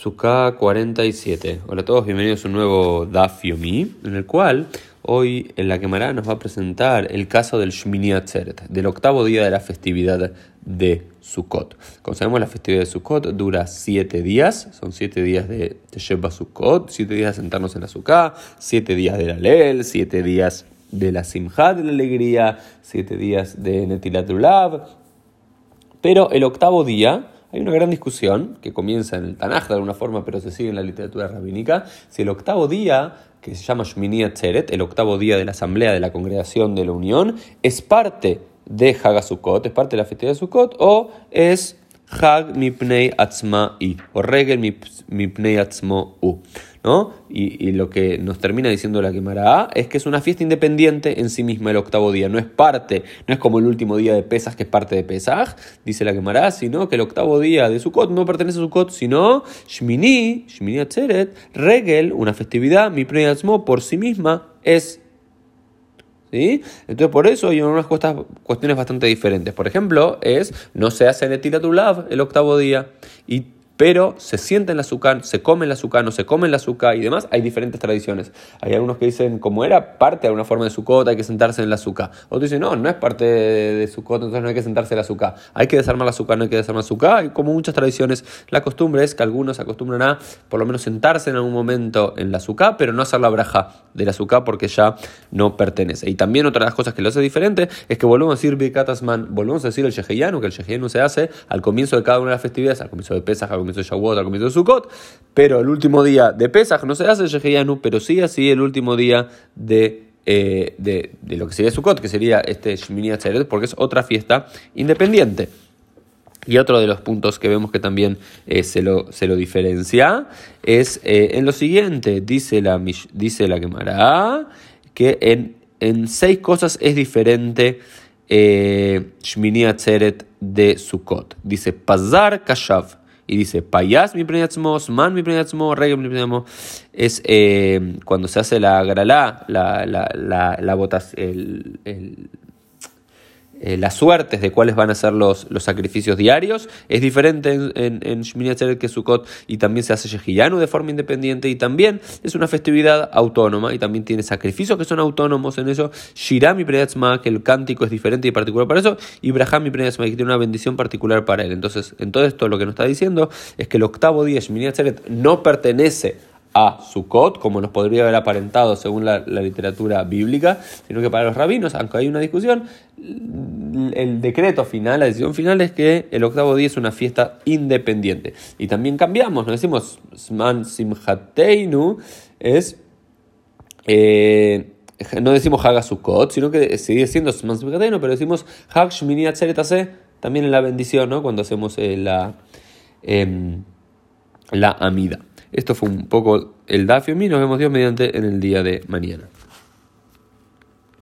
Sukkah 47. Hola a todos, bienvenidos a un nuevo Daf Yomi, en el cual hoy en la Gemara nos va a presentar el caso del Shmini Atzeret, del octavo día de la festividad de Sukkot. Como sabemos, la festividad de Sukkot dura siete días, son siete días de Sheba Sukkot, siete días de sentarnos en la Sukkah, siete días de la Lel, siete días de la Simchat, de la alegría, siete días de Netilat Lulav. Pero el octavo día hay una gran discusión que comienza en el Tanaj de alguna forma, pero se sigue en la literatura rabínica, si el octavo día, que se llama Shmini Atzeret, el octavo día de la asamblea de la congregación de la unión, es parte de Hagasukot, es parte de la festividad de Sukkot, o es Hag Mipnei Atzma-i, o Regel Mipnei Atzmo-u. ¿no? Y, lo que nos termina diciendo la Gemara es que es una fiesta independiente en sí misma el octavo día, no es parte, no es como el último día de Pesach que es parte de Pesach, dice la Gemara, sino que el octavo día de Sukkot no pertenece a Sukkot, sino Shmini, Shmini Atzeret, Regel, una festividad, mi Atzmo por sí misma es ¿Sí? Entonces por eso hay unas cuestiones bastante diferentes. Por ejemplo, es no se hace Love el octavo día y pero se sienta en la azúcar, se come el azúcar, no se come el azúcar y demás. Hay diferentes tradiciones. Hay algunos que dicen, como era parte de alguna forma de sucot, hay que sentarse en la azúcar. Otros dicen, no, no es parte de, su sucot, entonces no hay que sentarse en la azúcar. Hay que desarmar la azúcar, no hay que desarmar el azúcar. Hay como muchas tradiciones, la costumbre es que algunos acostumbran a por lo menos sentarse en algún momento en la azúcar, pero no hacer la braja del azúcar porque ya no pertenece. Y también otra de las cosas que lo hace diferente es que volvemos a decir Bikatasman, volvemos a decir el Sheheyanu, que el Sheheyanu se hace al comienzo de cada una de las festividades, al comienzo de Pesach, al de Shavuot, al comienzo de Sukkot, pero el último día de Pesach no se hace Sheheyanu, pero sí así el último día de eh, de, de, lo que sería Sukkot, que sería este Shmini Atzeret, porque es otra fiesta independiente. Y otro de los puntos que vemos que también eh, se, lo, se, lo, diferencia es eh, en lo siguiente, dice la, dice la que en, en seis cosas es diferente Shmini Atzeret de Sukkot. Dice Pazar Kashav y dice Payas mi man mi regel mi es eh, cuando se hace la gralá, la, la, la, la el, el eh, las suertes de cuáles van a ser los, los sacrificios diarios. Es diferente en, en, en Shmini que Sukkot y también se hace Yehiyanu de forma independiente y también es una festividad autónoma y también tiene sacrificios que son autónomos en eso. Shiram y que el cántico es diferente y particular para eso. Y Braham y que tiene una bendición particular para él. Entonces, en todo esto lo que nos está diciendo es que el octavo día Shmini no pertenece a Sukkot, como nos podría haber aparentado según la, literatura bíblica, sino que para los rabinos, aunque hay una discusión, el decreto final, la decisión final es que el octavo día es una fiesta independiente. Y también cambiamos, no decimos Sman Simhateinu, es... Eh, no decimos Haga Sukkot, sino que sigue siendo Sman Simhateinu, pero decimos Hag Shmini también en la bendición, ¿no? Cuando hacemos eh, la, em, la amida. Esto fue un poco el Dafio y nos vemos Dios mediante en el día de mañana.